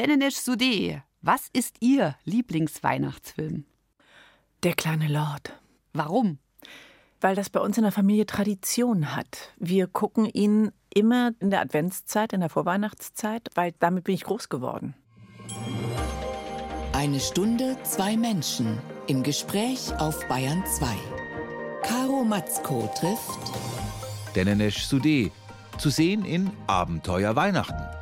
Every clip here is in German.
Denenisch Sudé, was ist Ihr Lieblingsweihnachtsfilm? Der kleine Lord. Warum? Weil das bei uns in der Familie Tradition hat. Wir gucken ihn immer in der Adventszeit, in der Vorweihnachtszeit, weil damit bin ich groß geworden. Eine Stunde, zwei Menschen im Gespräch auf Bayern 2. Caro Matzko trifft Denenesh Sudé, zu sehen in Abenteuer Weihnachten.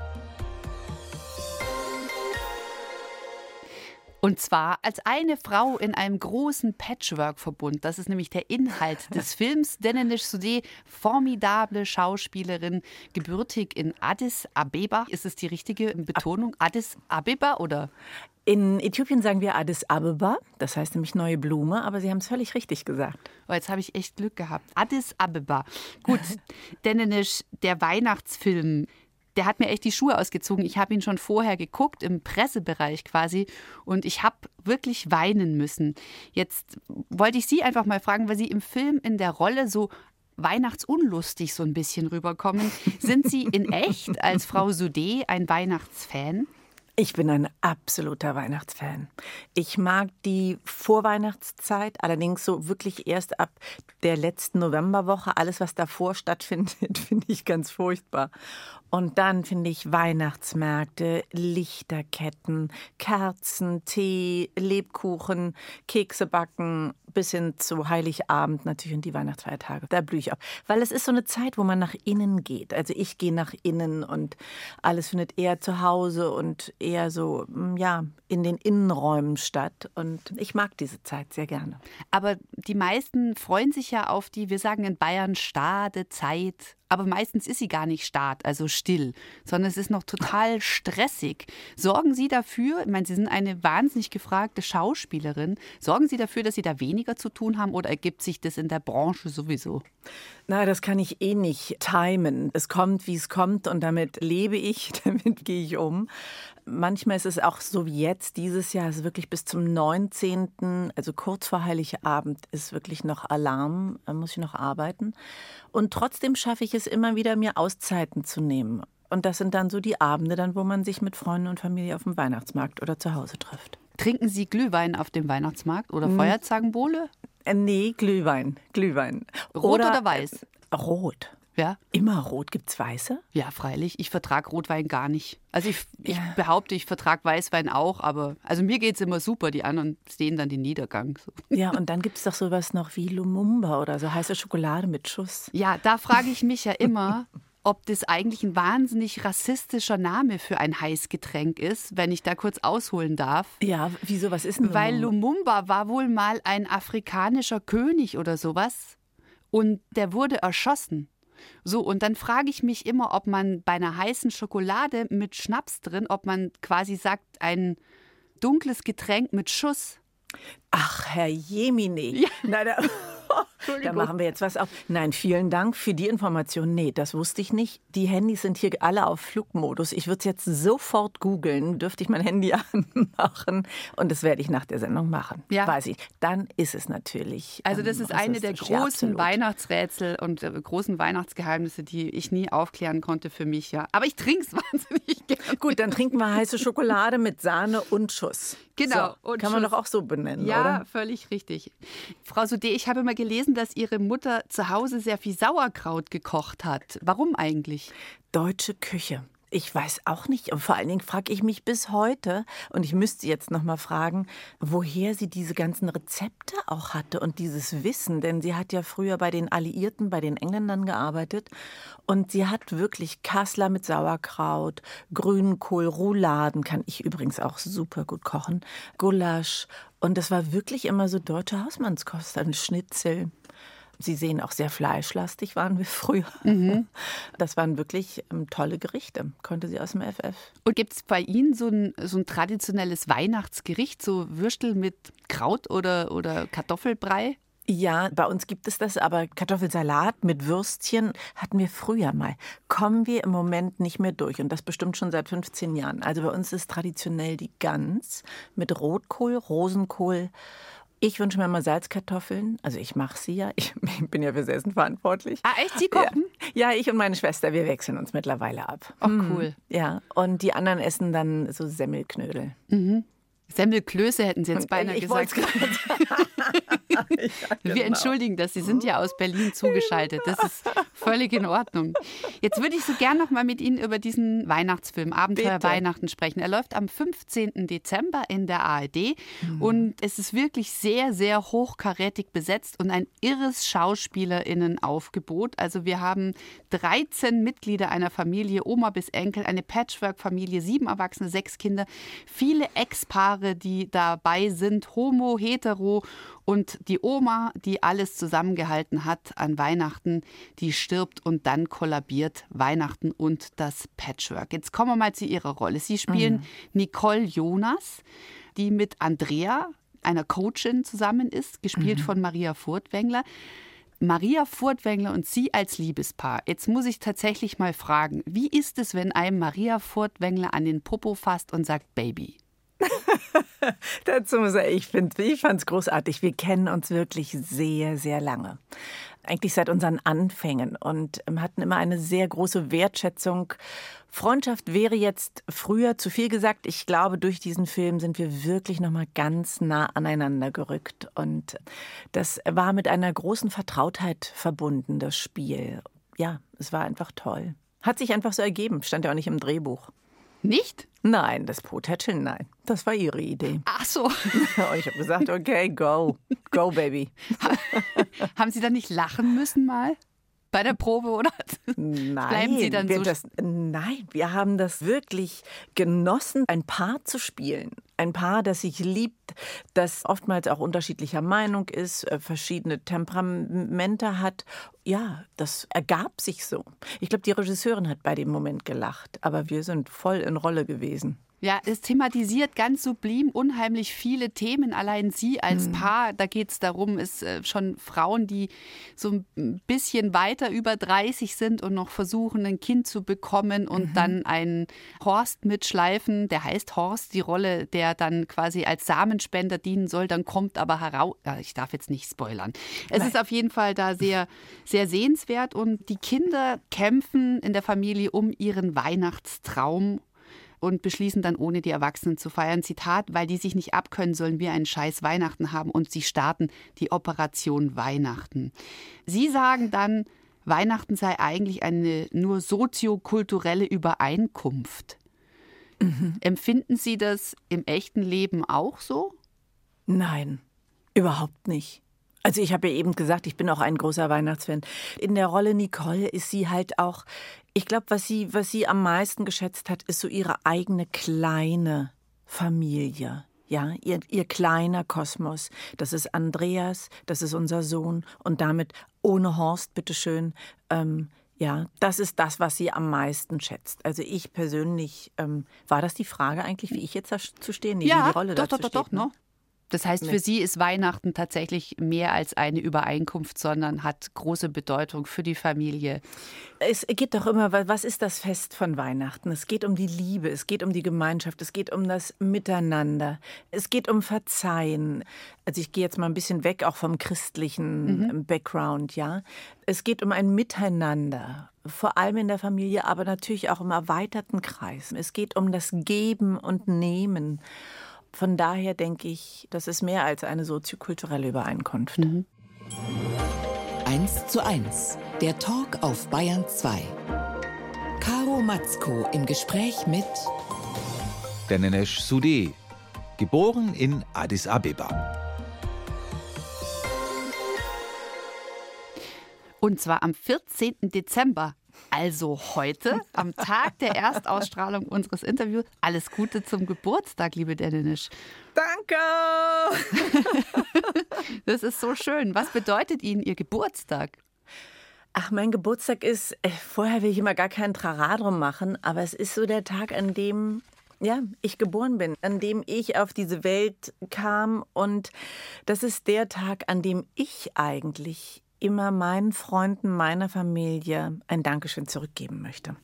Und zwar als eine Frau in einem großen Patchwork-Verbund. Das ist nämlich der Inhalt des Films. Denenish Sudé, formidable Schauspielerin, gebürtig in Addis Abeba. Ist es die richtige Betonung? Addis Abeba oder? In Äthiopien sagen wir Addis Abeba, das heißt nämlich neue Blume, aber Sie haben es völlig richtig gesagt. Oh, jetzt habe ich echt Glück gehabt. Addis Abeba. Gut, Denenish, der Weihnachtsfilm, der hat mir echt die Schuhe ausgezogen. Ich habe ihn schon vorher geguckt, im Pressebereich quasi, und ich habe wirklich weinen müssen. Jetzt wollte ich Sie einfach mal fragen, weil Sie im Film in der Rolle so weihnachtsunlustig so ein bisschen rüberkommen. Sind Sie in echt als Frau Sudé ein Weihnachtsfan? Ich bin ein absoluter Weihnachtsfan. Ich mag die Vorweihnachtszeit, allerdings so wirklich erst ab der letzten Novemberwoche. Alles, was davor stattfindet, finde ich ganz furchtbar. Und dann finde ich Weihnachtsmärkte, Lichterketten, Kerzen, Tee, Lebkuchen, Kekse backen, bis hin zu Heiligabend natürlich und die Weihnachtsfeiertage. Da blühe ich auf. Weil es ist so eine Zeit, wo man nach innen geht. Also ich gehe nach innen und alles findet eher zu Hause und eher so, mm, ja, in den Innenräumen statt. Und ich mag diese Zeit sehr gerne. Aber die meisten freuen sich ja auf die, wir sagen in Bayern, Stadezeit aber meistens ist sie gar nicht stark, also still, sondern es ist noch total stressig. Sorgen Sie dafür, ich meine, Sie sind eine wahnsinnig gefragte Schauspielerin, sorgen Sie dafür, dass Sie da weniger zu tun haben oder ergibt sich das in der Branche sowieso? Na, das kann ich eh nicht timen. Es kommt, wie es kommt und damit lebe ich, damit gehe ich um. Manchmal ist es auch so wie jetzt, dieses Jahr, also wirklich bis zum 19., also kurz vor Heiligabend, ist wirklich noch Alarm, da muss ich noch arbeiten. Und trotzdem schaffe ich es immer wieder, mir Auszeiten zu nehmen. Und das sind dann so die Abende, dann, wo man sich mit Freunden und Familie auf dem Weihnachtsmarkt oder zu Hause trifft. Trinken Sie Glühwein auf dem Weihnachtsmarkt oder hm. Feuerzangenbowle? Äh, nee, Glühwein. Glühwein. Rot oder, oder weiß? Rot. Ja. Immer rot. Gibt es weiße? Ja, freilich. Ich vertrage Rotwein gar nicht. Also ich, ich ja. behaupte, ich vertrage Weißwein auch, aber also mir geht es immer super. Die anderen sehen dann den Niedergang. So. Ja, und dann gibt es doch sowas noch wie Lumumba oder so heiße Schokolade mit Schuss. Ja, da frage ich mich ja immer, ob das eigentlich ein wahnsinnig rassistischer Name für ein Heißgetränk ist, wenn ich da kurz ausholen darf. Ja, wieso, was ist denn? Weil Lumumba war wohl mal ein afrikanischer König oder sowas und der wurde erschossen. So, und dann frage ich mich immer, ob man bei einer heißen Schokolade mit Schnaps drin, ob man quasi sagt, ein dunkles Getränk mit Schuss. Ach, Herr Jemini. Ja. Na, da, machen wir jetzt was auf. Nein, vielen Dank für die Information. Nee, das wusste ich nicht. Die Handys sind hier alle auf Flugmodus. Ich würde es jetzt sofort googeln, dürfte ich mein Handy anmachen. Und das werde ich nach der Sendung machen. Ja. Weiß ich. Dann ist es natürlich. Also, das ähm, ist eine der großen ja, Weihnachtsrätsel und äh, großen Weihnachtsgeheimnisse, die ich nie aufklären konnte für mich. Ja. Aber ich trinke es wahnsinnig gerne. Gut, dann trinken wir heiße Schokolade mit Sahne und Schuss. Genau. So, kann man doch auch so benennen, ja, oder? Ja, völlig richtig. Frau Sudé, ich habe mal gelesen, dass Ihre Mutter zu Hause sehr viel Sauerkraut gekocht hat. Warum eigentlich? Deutsche Küche. Ich weiß auch nicht. Und vor allen Dingen frage ich mich bis heute, und ich müsste jetzt noch mal fragen, woher sie diese ganzen Rezepte auch hatte und dieses Wissen. Denn sie hat ja früher bei den Alliierten, bei den Engländern gearbeitet. Und sie hat wirklich Kassler mit Sauerkraut, Grünkohl, Rouladen, kann ich übrigens auch super gut kochen, Gulasch. Und das war wirklich immer so deutsche Hausmannskost, ein Schnitzel. Sie sehen auch sehr fleischlastig waren wir früher. Mhm. Das waren wirklich ähm, tolle Gerichte, konnte sie aus dem FF. Und gibt es bei Ihnen so ein, so ein traditionelles Weihnachtsgericht, so Würstel mit Kraut oder, oder Kartoffelbrei? Ja, bei uns gibt es das, aber Kartoffelsalat mit Würstchen hatten wir früher mal. Kommen wir im Moment nicht mehr durch und das bestimmt schon seit 15 Jahren. Also bei uns ist traditionell die Gans mit Rotkohl, Rosenkohl Ich wünsche mir immer Salzkartoffeln. Also ich mache sie ja. Ich bin ja fürs Essen verantwortlich. Ah, echt? Sie kochen? Ja, ich und meine Schwester, wir wechseln uns mittlerweile ab. Oh, cool. Ja, und die anderen essen dann so Semmelknödel. Semmelklöße hätten Sie jetzt beinahe ich gesagt. Ja, Wir genau. entschuldigen das. Sie sind ja aus Berlin zugeschaltet. Das ist völlig in Ordnung. Jetzt würde ich so gern noch mal mit Ihnen über diesen Weihnachtsfilm Abenteuer Bitte. Weihnachten sprechen. Er läuft am 15. Dezember in der ARD und es ist wirklich sehr, sehr hochkarätig besetzt und ein irres SchauspielerInnen-Aufgebot. Also wir haben 13 Mitglieder einer Familie, Oma bis Enkel, eine Patchwork-Familie, sieben Erwachsene, sechs Kinder, viele Ex-Paare, die dabei sind, homo, hetero und die Oma, die alles zusammengehalten hat an Weihnachten, die stirbt und dann kollabiert Weihnachten und das Patchwork. Jetzt kommen wir mal zu ihrer Rolle. Sie spielen Nicole Jonas, die mit Andrea, einer Coachin, zusammen ist, gespielt von Maria Furtwängler. Maria Furtwängler und Sie als Liebespaar. Jetzt muss ich tatsächlich mal fragen, wie ist es, wenn einem Maria Furtwängler an den Popo fasst und sagt Baby? Dazu muss ich, ich, find- ich fand es großartig. Wir kennen uns wirklich sehr, sehr lange. Eigentlich seit unseren Anfängen und ähm, hatten immer eine sehr große Wertschätzung. Freundschaft wäre jetzt früher zu viel gesagt. Ich glaube, durch diesen Film sind wir wirklich noch mal ganz nah aneinander gerückt und das war mit einer großen Vertrautheit verbunden, das Spiel. Ja, es war einfach toll. Hat sich einfach so ergeben, stand ja auch nicht im Drehbuch. Nicht? Nein, das Potätscheln, nein. Das war ihre Idee. Ach so. Ich habe gesagt, okay, go. Go, Baby. Haben Sie dann nicht lachen müssen mal bei der Probe, oder? Nein, Bleiben Sie dann wir so- das, nein, wir haben das wirklich genossen, ein Paar zu spielen. Ein Paar, das sich liebt, das oftmals auch unterschiedlicher Meinung ist, äh, verschiedene Temperamente hat. Ja, das ergab sich so. Ich glaube, die Regisseurin hat bei dem Moment gelacht, aber wir sind voll in Rolle gewesen. Ja, es thematisiert ganz sublim unheimlich viele Themen. Allein Sie als Paar, da geht es darum, ist äh, schon Frauen, die so ein bisschen weiter über 30 sind und noch versuchen, ein Kind zu bekommen und dann einen Horst mitschleifen. Der heißt Horst, die Rolle, der dann quasi als Samenspender dienen soll. Dann kommt aber heraus, ja, ich darf jetzt nicht spoilern. Es ist auf jeden Fall da sehr, sehr sehenswert und die Kinder kämpfen in der Familie um ihren Weihnachtstraum und beschließen dann, ohne die Erwachsenen zu feiern. Zitat, weil die sich nicht abkönnen, sollen wir einen scheiß Weihnachten haben und sie starten die Operation Weihnachten. Sie sagen dann, Weihnachten sei eigentlich eine nur soziokulturelle Übereinkunft. Empfinden Sie das im echten Leben auch so? Nein, überhaupt nicht. Also ich habe ja eben gesagt, ich bin auch ein großer Weihnachtsfan. In der Rolle Nicole ist sie halt auch, ich glaube, was sie, was sie am meisten geschätzt hat, ist so ihre eigene kleine Familie. Ja, ihr, ihr kleiner Kosmos. Das ist Andreas, das ist unser Sohn und damit ohne Horst, bitteschön. Ähm, ja, das ist das, was sie am meisten schätzt. Also ich persönlich, ähm, war das die Frage eigentlich, wie ich jetzt dazu stehe? Nee, wie die Rolle doch, dazu doch, doch, steht, doch, ne? ne? Das heißt, für Sie ist Weihnachten tatsächlich mehr als eine Übereinkunft, sondern hat große Bedeutung für die Familie. Es geht doch immer, wa- was ist das Fest von Weihnachten? Es geht um die Liebe, es geht um die Gemeinschaft, es geht um das Miteinander, es geht um Verzeihen. Also ich gehe jetzt mal ein bisschen weg auch vom christlichen ähm, Background, ja. Es geht um ein Miteinander, vor allem in der Familie, aber natürlich auch im erweiterten Kreis. Es geht um das Geben und Nehmen. Von daher denke ich, das ist mehr als eine soziokulturelle Übereinkunft. 1 zu 1. Der Talk auf Bayern 2. Caro Matzko im Gespräch mit Denenesh Sudé, geboren in Addis Abeba. Und zwar am 14. Dezember, also heute, am Tag der Erstausstrahlung unseres Interviews. Alles Gute zum Geburtstag, liebe Denenisch. Danke! Das ist so schön. Was bedeutet Ihnen Ihr Geburtstag? Ach, mein Geburtstag ist, äh, vorher will ich immer gar keinen Trara drum machen, aber es ist so der Tag, an dem ja, ich geboren bin, an dem ich auf diese Welt kam und das ist der Tag, an dem ich eigentlich immer meinen Freunden, meiner Familie ein Dankeschön zurückgeben möchte.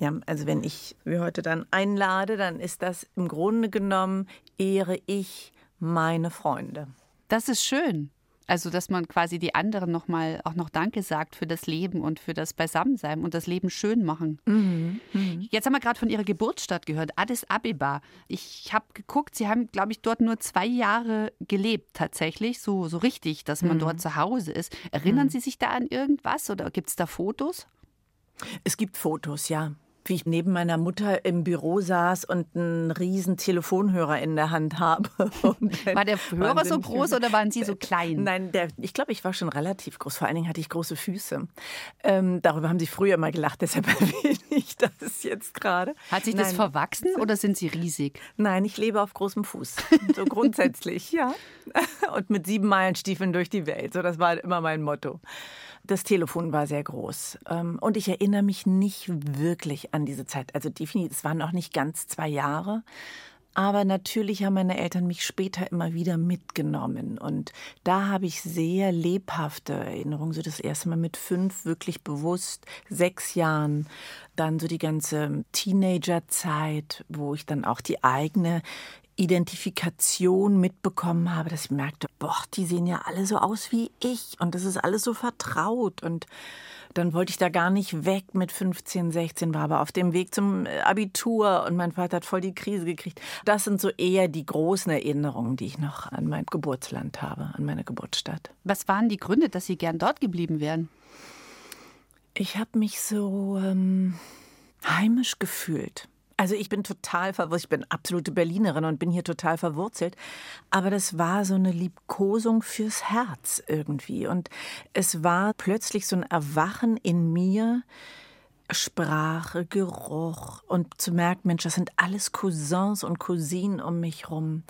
Ja, also wenn ich wie heute dann einlade, dann ist das im Grunde genommen ehre ich meine Freunde. Das ist schön. Also, dass man quasi die anderen nochmal auch noch Danke sagt für das Leben und für das Beisammensein und das Leben schön machen. Mhm. Mhm. Jetzt haben wir gerade von Ihrer Geburtsstadt gehört, Addis Abeba. Ich habe geguckt, Sie haben, glaube ich, dort nur zwei Jahre gelebt tatsächlich, so, so richtig, dass man mhm. dort zu Hause ist. Erinnern mhm. Sie sich da an irgendwas oder gibt es da Fotos? Es gibt Fotos, ja wie ich neben meiner Mutter im Büro saß und einen riesen Telefonhörer in der Hand habe. War der Hörer so groß oder waren Sie so klein? Nein, der, ich glaube, ich war schon relativ groß. Vor allen Dingen hatte ich große Füße. Ähm, darüber haben Sie früher mal gelacht, deshalb erwähne ich das jetzt gerade. Hat sich Nein. das verwachsen oder sind Sie riesig? Nein, ich lebe auf großem Fuß. So grundsätzlich, ja. Und mit sieben Meilenstiefeln durch die Welt. So, das war immer mein Motto. Das Telefon war sehr groß. Ähm, und ich erinnere mich nicht wirklich an diese Zeit. Also definitiv, es waren noch nicht ganz zwei Jahre. Aber natürlich haben meine Eltern mich später immer wieder mitgenommen. Und da habe ich sehr lebhafte Erinnerungen. So das erste Mal mit fünf wirklich bewusst, sechs Jahren. Dann so die ganze Teenagerzeit, wo ich dann auch die eigene Identifikation mitbekommen habe, dass ich merkte, boah, die sehen ja alle so aus wie ich und das ist alles so vertraut und dann wollte ich da gar nicht weg mit 15, 16, war aber auf dem Weg zum Abitur und mein Vater hat voll die Krise gekriegt. Das sind so eher die großen Erinnerungen, die ich noch an mein Geburtsland habe, an meine Geburtsstadt. Was waren die Gründe, dass Sie gern dort geblieben wären? Ich habe mich so ähm, heimisch gefühlt. Also ich bin total verwurzelt, ich bin absolute Berlinerin und bin hier total verwurzelt. Aber das war so eine Liebkosung fürs Herz irgendwie. Und es war plötzlich so ein Erwachen in mir, Sprache, Geruch und zu merken, Mensch, das sind alles Cousins und Cousinen um mich rum.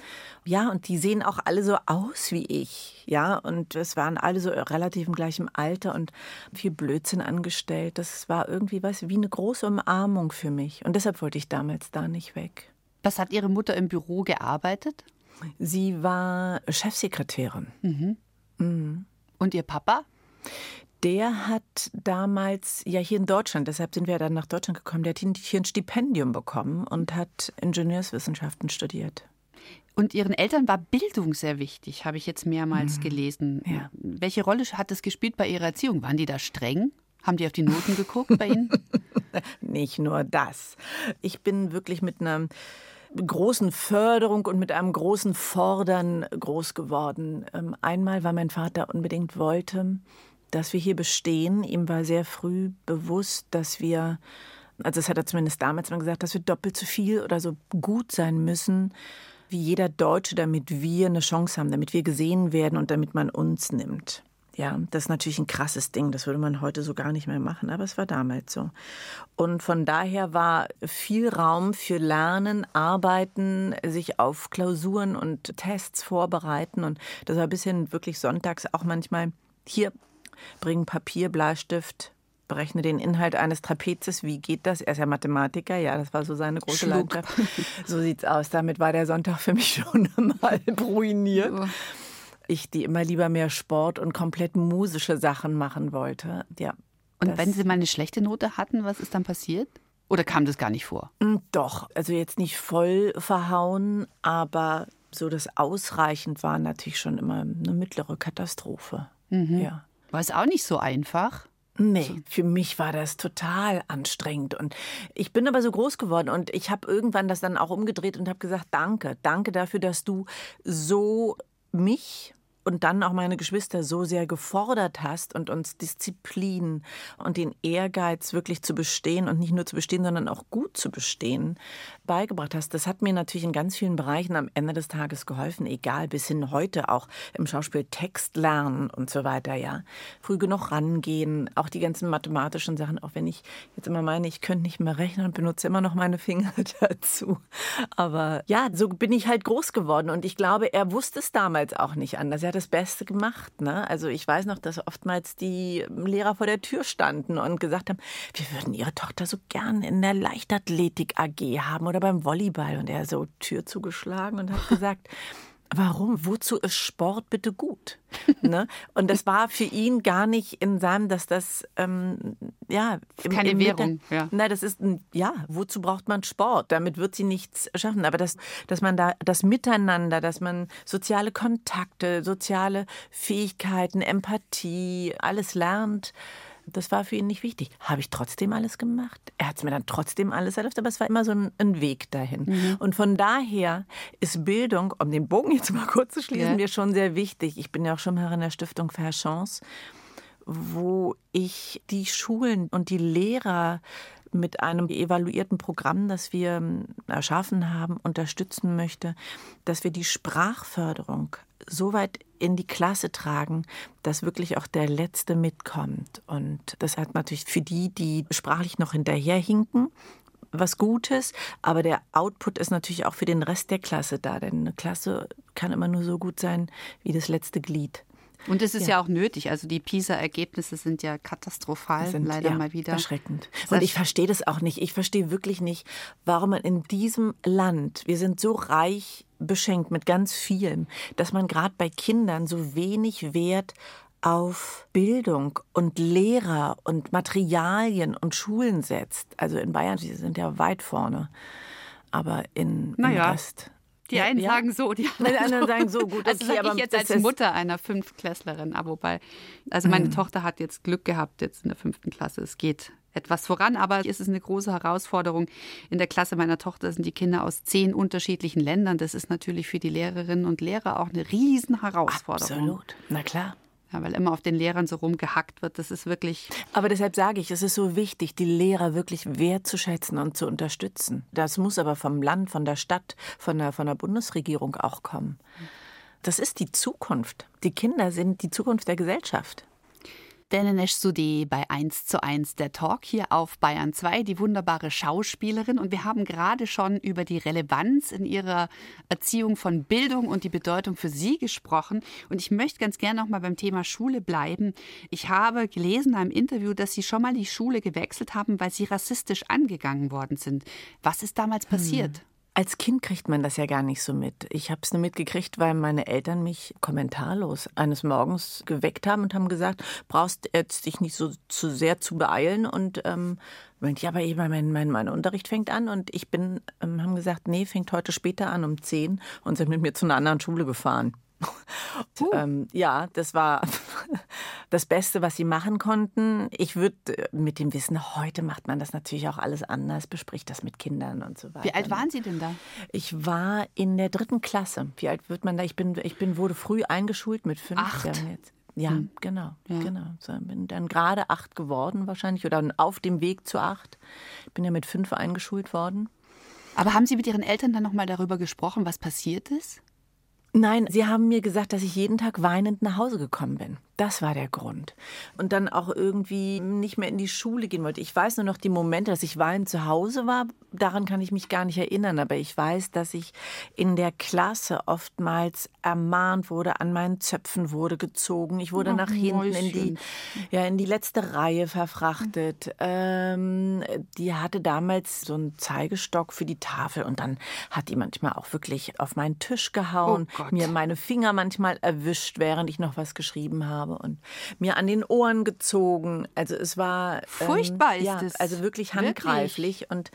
Ja, und die sehen auch alle so aus wie ich. Ja, und es waren alle so relativ im gleichen Alter und viel Blödsinn angestellt. Das war irgendwie was wie eine große Umarmung für mich. Und deshalb wollte ich damals da nicht weg. Was hat Ihre Mutter im Büro gearbeitet? Sie war Chefsekretärin. Mhm. Mhm. Und Ihr Papa? Der hat damals, ja hier in Deutschland, deshalb sind wir dann nach Deutschland gekommen, der hat hier ein Stipendium bekommen und hat Ingenieurswissenschaften studiert. Und Ihren Eltern war Bildung sehr wichtig, habe ich jetzt mehrmals mhm. gelesen. Ja. Welche Rolle hat das gespielt bei Ihrer Erziehung? Waren die da streng? Haben die auf die Noten geguckt bei Ihnen? Nicht nur das. Ich bin wirklich mit einer großen Förderung und mit einem großen Fordern groß geworden. Ähm, einmal, weil mein Vater unbedingt wollte, dass wir hier bestehen. Ihm war sehr früh bewusst, dass wir, also das hat er zumindest damals mal gesagt, dass wir doppelt so viel oder so gut sein müssen wie jeder Deutsche, damit wir eine Chance haben, damit wir gesehen werden und damit man uns nimmt. Ja, das ist natürlich ein krasses Ding, das würde man heute so gar nicht mehr machen, aber es war damals so. Und von daher war viel Raum für Lernen, Arbeiten, sich auf Klausuren und Tests vorbereiten und das war bis hin wirklich sonntags auch manchmal hier bring Papier, Bleistift, berechne den Inhalt eines Trapezes. Wie geht das? Er ist ja Mathematiker, ja, das war so seine große Schluck. Leidenschaft. So sieht's aus. Damit war der Sonntag für mich schon mal ruiniert. Ich, die immer lieber mehr Sport und komplett musische Sachen machen wollte. Ja. Und wenn Sie mal eine schlechte Note hatten, was ist dann passiert? Oder kam das gar nicht vor? Hm, doch, also jetzt nicht voll verhauen, aber so das ausreichend war natürlich schon immer eine mittlere Katastrophe. Mhm. Ja. War es auch nicht so einfach? Nee, für mich war das total anstrengend. Und ich bin aber so groß geworden und ich habe irgendwann das dann auch umgedreht und habe gesagt, danke, danke dafür, dass du so mich und dann auch meine Geschwister so sehr gefordert hast und uns Disziplin und den Ehrgeiz wirklich zu bestehen und nicht nur zu bestehen, sondern auch gut zu bestehen, beigebracht hast. Das hat mir natürlich in ganz vielen Bereichen am Ende des Tages geholfen, egal bis hin heute auch im Schauspiel Text lernen und so weiter, ja. Früh genug rangehen, auch die ganzen mathematischen Sachen, auch wenn ich jetzt immer meine, ich könnte nicht mehr rechnen und benutze immer noch meine Finger dazu. Aber ja, so bin ich halt groß geworden und ich glaube, er wusste es damals auch nicht anders. Er hat das Beste gemacht. Ne? Also ich weiß noch, dass oftmals die Lehrer vor der Tür standen und gesagt haben, wir würden ihre Tochter so gern in der Leichtathletik AG haben oder beim Volleyball. Und er so Tür zugeschlagen und hat gesagt, Warum? Wozu ist Sport bitte gut? ne? Und das war für ihn gar nicht in seinem, dass das ähm, ja im, keine im Währung. Ja. Nein, das ist ein ja. Wozu braucht man Sport? Damit wird sie nichts schaffen. Aber das, dass man da das Miteinander, dass man soziale Kontakte, soziale Fähigkeiten, Empathie, alles lernt das war für ihn nicht wichtig. Habe ich trotzdem alles gemacht? Er hat es mir dann trotzdem alles erlaubt, aber es war immer so ein, ein Weg dahin. Mhm. Und von daher ist Bildung, um den Bogen jetzt mal kurz zu schließen, ja. mir schon sehr wichtig. Ich bin ja auch schon mal in der Stiftung Fair Chance, wo ich die Schulen und die Lehrer mit einem evaluierten Programm, das wir ähm, erschaffen haben, unterstützen möchte, dass wir die Sprachförderung so weit in die Klasse tragen, dass wirklich auch der Letzte mitkommt. Und das hat natürlich für die, die sprachlich noch hinterherhinken, was Gutes, aber der Output ist natürlich auch für den Rest der Klasse da, denn eine Klasse kann immer nur so gut sein wie das letzte Glied. Und es ist ja. ja. auch nötig. Also die PISA-Ergebnisse sind ja katastrophal, sind, leider ja, mal wieder. Erschreckend. Und ich verstehe das auch nicht. Ich verstehe wirklich nicht, warum man in diesem Land, wir sind so reich beschenkt mit ganz vielem, dass man gerade bei Kindern so wenig Wert auf Bildung und Lehrer und Materialien und Schulen setzt. Also in Bayern, sie sind ja weit vorne. Aber in, naja. im Rest. Die einen ja, sagen so, die anderen, sagen so gut. Also okay, also ich jetzt als Mutter einer Fünftklässlerin, aber wobei, also meine mhm. Tochter hat jetzt Glück gehabt jetzt in der fünften Klasse. Es geht etwas voran, aber es ist eine große Herausforderung. In der Klasse meiner Tochter sind die Kinder aus zehn unterschiedlichen Ländern. Das ist natürlich für die Lehrerinnen und Lehrer auch eine Riesenherausforderung. Absolut, na klar. Ja, weil immer auf den Lehrern so rumgehackt wird. Das ist wirklich. Aber deshalb sage ich, es ist so wichtig, die Lehrer wirklich wertzuschätzen und zu unterstützen. Das muss aber vom Land, von der Stadt, von der, von der Bundesregierung auch kommen. Das ist die Zukunft. Die Kinder sind die Zukunft der Gesellschaft. Denenesh Sudé bei 1 zu 1 der Talk hier auf Bayern 2, die wunderbare Schauspielerin. Und wir haben gerade schon über die Relevanz in ihrer Erziehung von Bildung und die Bedeutung für sie gesprochen. Und ich möchte ganz gerne noch mal beim Thema Schule bleiben. Ich habe gelesen in einem Interview, dass Sie schon mal die Schule gewechselt haben, weil Sie rassistisch angegangen worden sind. Was ist damals passiert? Hm. Als Kind kriegt man das ja gar nicht so mit. Ich habe es nur mitgekriegt, weil meine Eltern mich kommentarlos eines Morgens geweckt haben und haben gesagt, brauchst jetzt dich nicht so zu sehr zu beeilen und ähm, meinte, ja, aber mein, mein, mein Unterricht fängt an und ich bin, ähm, haben gesagt, nee, fängt heute später an um 10 und sind mit mir zu einer anderen Schule gefahren. Uh. Ähm, ja, das war das Beste, was sie machen konnten. Ich würde äh, mit dem Wissen, heute macht man das natürlich auch alles anders, bespricht das mit Kindern und so weiter. Wie alt waren Sie denn da? Ich war in der dritten Klasse. Wie alt wird man da? Ich bin, ich bin wurde früh eingeschult mit fünf acht. Jahren jetzt. Ja, hm. genau, ja. genau. So, bin dann gerade acht geworden wahrscheinlich oder auf dem Weg zu acht. Bin ja mit fünf eingeschult worden. Aber haben Sie mit Ihren Eltern dann noch mal darüber gesprochen, was passiert ist? Nein, sie haben mir gesagt, dass ich jeden Tag weinend nach Hause gekommen bin. Das war der Grund. Und dann auch irgendwie nicht mehr in die Schule gehen wollte. Ich weiß nur noch die Momente, dass ich weinend zu Hause war. Daran kann ich mich gar nicht erinnern. Aber ich weiß, dass ich in der Klasse oftmals ermahnt wurde, an meinen Zöpfen wurde gezogen. Ich wurde Ach, nach hinten in die, ja, in die letzte Reihe verfrachtet. Ähm, die hatte damals so einen Zeigestock für die Tafel. Und dann hat die manchmal auch wirklich auf meinen Tisch gehauen, oh mir meine Finger manchmal erwischt, während ich noch was geschrieben habe habe und mir an den Ohren gezogen. Also es war ähm, furchtbar ähm, ist ja, es. Also wirklich handgreiflich wirklich? und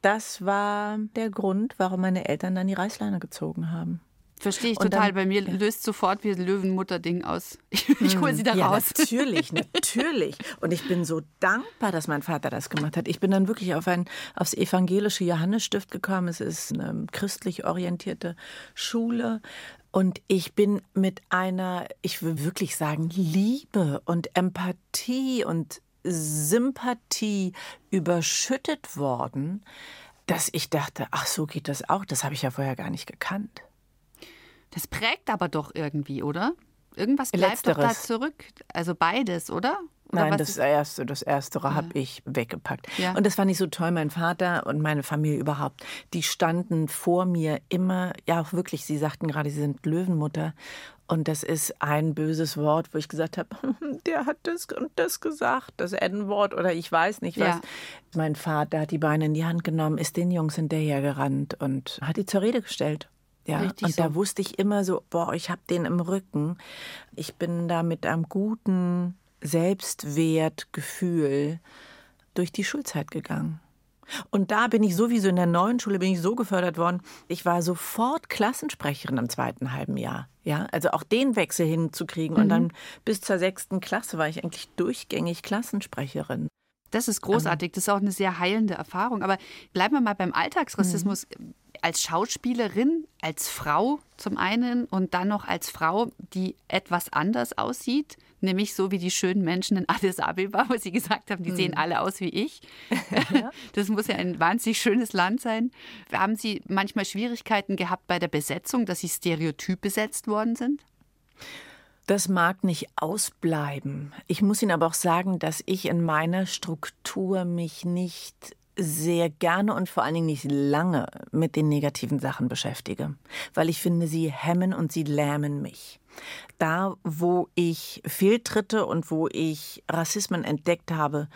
das war der Grund, warum meine Eltern dann die Reißleine gezogen haben. Verstehe ich und total. Dann, Bei mir ja. löst sofort wie ein Löwenmutter-Ding aus. Ich, ich hole sie da ja, raus. Natürlich, natürlich. Und ich bin so dankbar, dass mein Vater das gemacht hat. Ich bin dann wirklich auf ein, aufs evangelische Johannesstift gekommen. Es ist eine christlich orientierte Schule. Und ich bin mit einer, ich will wirklich sagen, Liebe und Empathie und Sympathie überschüttet worden, dass ich dachte, ach so geht das auch, das habe ich ja vorher gar nicht gekannt. Das prägt aber doch irgendwie, oder? Irgendwas bleibt Letzteres. doch da zurück. Also beides, oder? oder Nein, das erste, das erstere ja. habe ich weggepackt. Ja. Und das fand ich so toll. Mein Vater und meine Familie überhaupt, die standen vor mir immer, ja auch wirklich, sie sagten gerade, sie sind Löwenmutter. Und das ist ein böses Wort, wo ich gesagt habe, der hat das und das gesagt, das N-Wort oder ich weiß nicht was. Ja. Mein Vater hat die Beine in die Hand genommen, ist den Jungs hinterhergerannt und hat die zur Rede gestellt. Ja, Richtig und so. da wusste ich immer so, boah, ich habe den im Rücken. Ich bin da mit einem guten Selbstwertgefühl durch die Schulzeit gegangen. Und da bin ich sowieso in der neuen Schule bin ich so gefördert worden. Ich war sofort Klassensprecherin im zweiten halben Jahr. Ja, also auch den Wechsel hinzukriegen. Und dann bis zur sechsten Klasse war ich eigentlich durchgängig Klassensprecherin. Das ist großartig. Das ist auch eine sehr heilende Erfahrung. Aber bleiben wir mal beim Alltagsrassismus. Als Schauspielerin, als Frau zum einen und dann noch als Frau, die etwas anders aussieht, nämlich so wie die schönen Menschen in Addis Abeba, wo Sie gesagt haben, die sehen alle aus wie ich. Das muss ja ein wahnsinnig schönes Land sein. Haben Sie manchmal Schwierigkeiten gehabt bei der Besetzung, dass Sie stereotyp besetzt worden sind? Das mag nicht ausbleiben. Ich muss Ihnen aber auch sagen, dass ich in meiner Struktur mich nicht sehr gerne und vor allen Dingen nicht lange mit den negativen Sachen beschäftige, weil ich finde, sie hemmen und sie lähmen mich. Da, wo ich Fehltritte und wo ich Rassismen entdeckt habe,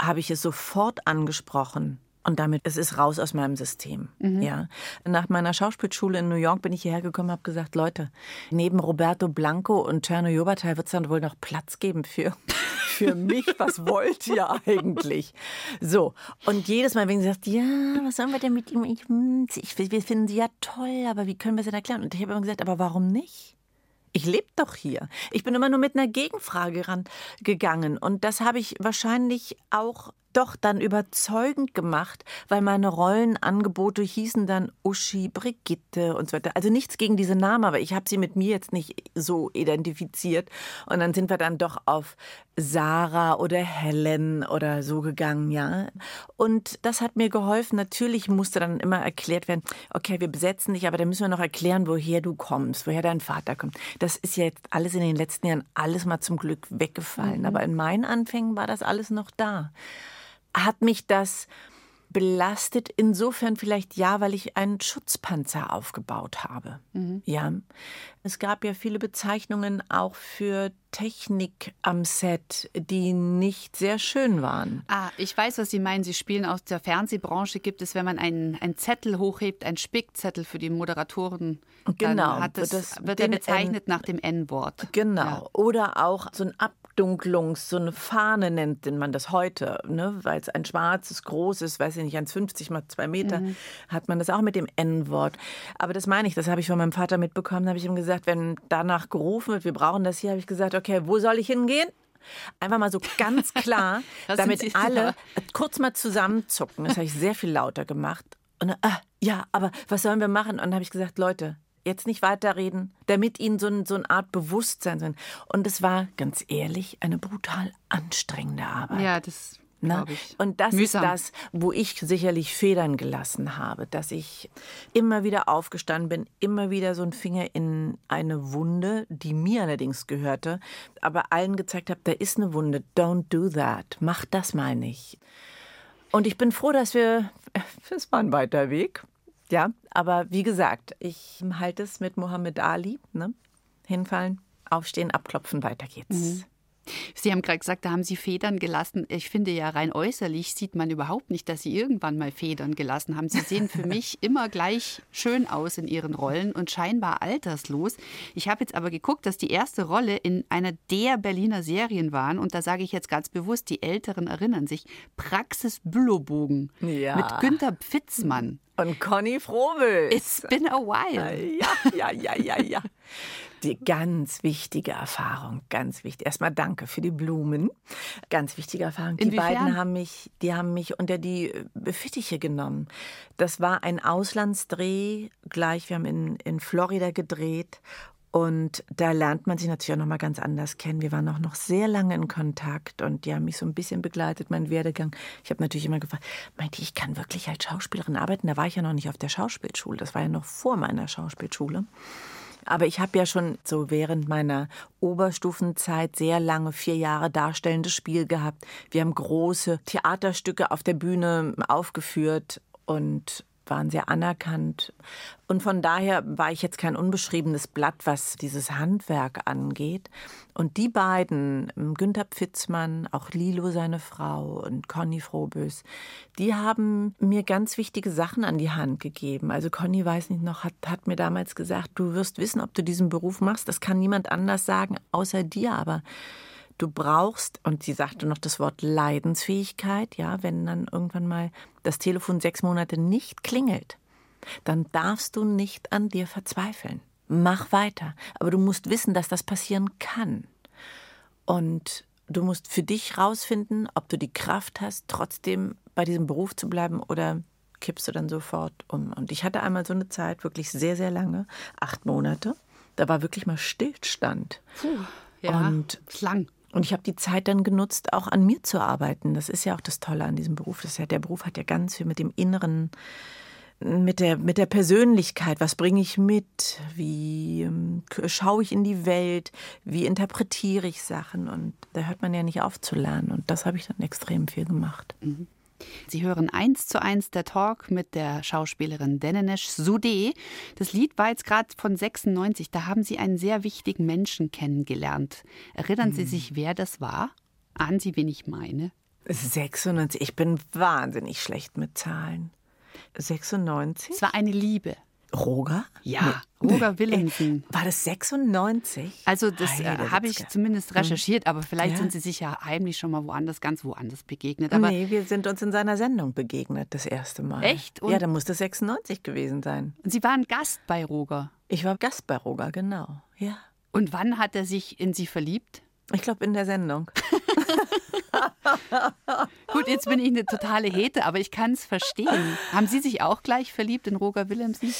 habe ich es sofort angesprochen. Und damit es ist raus aus meinem System. Ja. Nach meiner Schauspielschule in New York bin ich hierher gekommen und habe gesagt, Leute, neben Roberto Blanco und Terno Jobatai wird es dann wohl noch Platz geben für, für mich. Was wollt ihr eigentlich? So. Und jedes Mal, wenn sie sagt, ja, was sollen wir denn mit ihm? Ich, hm, wir finden sie ja toll, aber wie können wir es denn erklären? Und ich habe immer gesagt, aber warum nicht? Ich lebe doch hier. Ich bin immer nur mit einer Gegenfrage rangegangen. Und das habe ich wahrscheinlich auch doch dann überzeugend gemacht, weil meine Rollenangebote hießen dann Uschi, Brigitte und so weiter. Also nichts gegen diese Namen, aber ich habe sie mit mir jetzt nicht so identifiziert. Und dann sind wir dann doch auf Sarah oder Helen oder so gegangen, ja. Und das hat mir geholfen. Natürlich musste dann immer erklärt werden, okay, wir besetzen dich, aber dann müssen wir noch erklären, woher du kommst, woher dein Vater kommt. Das ist ja jetzt alles in den letzten Jahren alles mal zum Glück weggefallen. Aber in meinen Anfängen war das alles noch da hat mich das belastet insofern vielleicht ja, weil ich einen Schutzpanzer aufgebaut habe. Ja, es gab ja viele Bezeichnungen auch für Technik am Set, die nicht sehr schön waren. Ah, ich weiß, was Sie meinen. Sie spielen aus der Fernsehbranche. Gibt es, wenn man einen, einen Zettel hochhebt, einen Spickzettel für die Moderatoren, Genau, dann hat wird das, das wird er den bezeichnet nach dem N-Wort. Genau. Ja. Oder auch so ein Abdunklungs-, so eine Fahne nennt man das heute, ne? weil es ein schwarzes, großes, weiß ich nicht, 1,50 mal zwei Meter, hat man das auch mit dem N-Wort. Aber das meine ich, das habe ich von meinem Vater mitbekommen, da habe ich ihm gesagt, wenn danach gerufen wird, wir brauchen das hier, habe ich gesagt, okay, wo soll ich hingehen? Einfach mal so ganz klar, damit alle kurz mal zusammenzucken. Das habe ich sehr viel lauter gemacht. Und dann, ah, ja, aber was sollen wir machen? Und dann habe ich gesagt, Leute, jetzt nicht weiterreden, damit ihnen so, ein, so eine Art Bewusstsein sind. Und es war, ganz ehrlich, eine brutal anstrengende Arbeit. Ja, das Ne? Und das Mühsam. ist das, wo ich sicherlich Federn gelassen habe, dass ich immer wieder aufgestanden bin, immer wieder so einen Finger in eine Wunde, die mir allerdings gehörte, aber allen gezeigt habe, da ist eine Wunde, don't do that, mach das mal nicht. Und ich bin froh, dass wir, es war ein weiter Weg, ja, aber wie gesagt, ich halte es mit Mohammed Ali, ne? hinfallen, aufstehen, abklopfen, weiter geht's. Sie haben gerade gesagt, da haben Sie Federn gelassen. Ich finde ja rein äußerlich sieht man überhaupt nicht, dass Sie irgendwann mal Federn gelassen haben. Sie sehen für mich immer gleich schön aus in Ihren Rollen und scheinbar alterslos. Ich habe jetzt aber geguckt, dass die erste Rolle in einer der Berliner Serien waren und da sage ich jetzt ganz bewusst, die Älteren erinnern sich, Praxis Bülowbogen Ja. mit Günter Pfitzmann. Und Conny Frobel. It's been a while. Ja, ja, ja, ja, ja. Die ganz wichtige Erfahrung, ganz wichtig. Erstmal danke für die Blumen. Ganz wichtige Erfahrung. Die Inwiefern? beiden haben mich, die haben mich unter die Fittiche genommen. Das war ein Auslandsdreh gleich. Wir haben in, in Florida gedreht. Und da lernt man sich natürlich auch noch mal ganz anders kennen. Wir waren auch noch sehr lange in Kontakt und die haben mich so ein bisschen begleitet, meinen Werdegang. Ich habe natürlich immer gefragt, meinte ich kann wirklich als Schauspielerin arbeiten? Da war ich ja noch nicht auf der Schauspielschule. Das war ja noch vor meiner Schauspielschule. Aber ich habe ja schon so während meiner Oberstufenzeit sehr lange, vier Jahre darstellendes Spiel gehabt. Wir haben große Theaterstücke auf der Bühne aufgeführt und waren sehr anerkannt. Und von daher war ich jetzt kein unbeschriebenes Blatt, was dieses Handwerk angeht. Und die beiden, Günther Pfitzmann, auch Lilo, seine Frau und Conny Frohbös, die haben mir ganz wichtige Sachen an die Hand gegeben. Also Conny, weiß nicht noch, hat, hat mir damals gesagt, du wirst wissen, ob du diesen Beruf machst. Das kann niemand anders sagen, außer dir. Aber du brauchst, und sie sagte noch das Wort Leidensfähigkeit, ja, wenn dann irgendwann mal das Telefon sechs Monate nicht klingelt, dann darfst du nicht an dir verzweifeln. Mach weiter. Aber du musst wissen, dass das passieren kann. Und du musst für dich rausfinden, ob du die Kraft hast, trotzdem bei diesem Beruf zu bleiben oder kippst du dann sofort um. Und ich hatte einmal so eine Zeit, wirklich sehr, sehr lange, acht Monate. Da war wirklich mal Stillstand. Puh, ja, und lang. Und ich habe die Zeit dann genutzt, auch an mir zu arbeiten. Das ist ja auch das Tolle an diesem Beruf. Das ja, der Beruf hat ja ganz viel mit dem Inneren, mit der, mit der Persönlichkeit. Was bringe ich mit? Wie ähm, schaue ich in die Welt? Wie interpretiere ich Sachen? Und da hört man ja nicht auf zu lernen. Und das habe ich dann extrem viel gemacht. Mhm. Sie hören eins zu eins der Talk mit der Schauspielerin Denenesh Sudé. Das Lied war jetzt gerade von 96. Da haben Sie einen sehr wichtigen Menschen kennengelernt. Erinnern Sie sich, wer das war? Ahnen Sie, wen ich meine? 96. Ich bin wahnsinnig schlecht mit Zahlen. 96? Es war eine Liebe. Roger? Ja, Roger Willemsen. War das 96? Also das äh, habe ich zumindest recherchiert, aber vielleicht Ja. sind Sie sich ja heimlich schon mal woanders, ganz woanders begegnet. Aber nee, wir sind uns in seiner Sendung begegnet das erste Mal. Echt? Und- ja, da muss das 96 gewesen sein. Sie waren Gast bei Roger. Ich war Gast bei Roger, genau. Ja. Und wann hat er sich in Sie verliebt? Ich glaube in der Sendung. Gut, jetzt bin ich eine totale Hete, aber ich kann es verstehen. Haben Sie sich auch gleich verliebt in Roger Willemsen?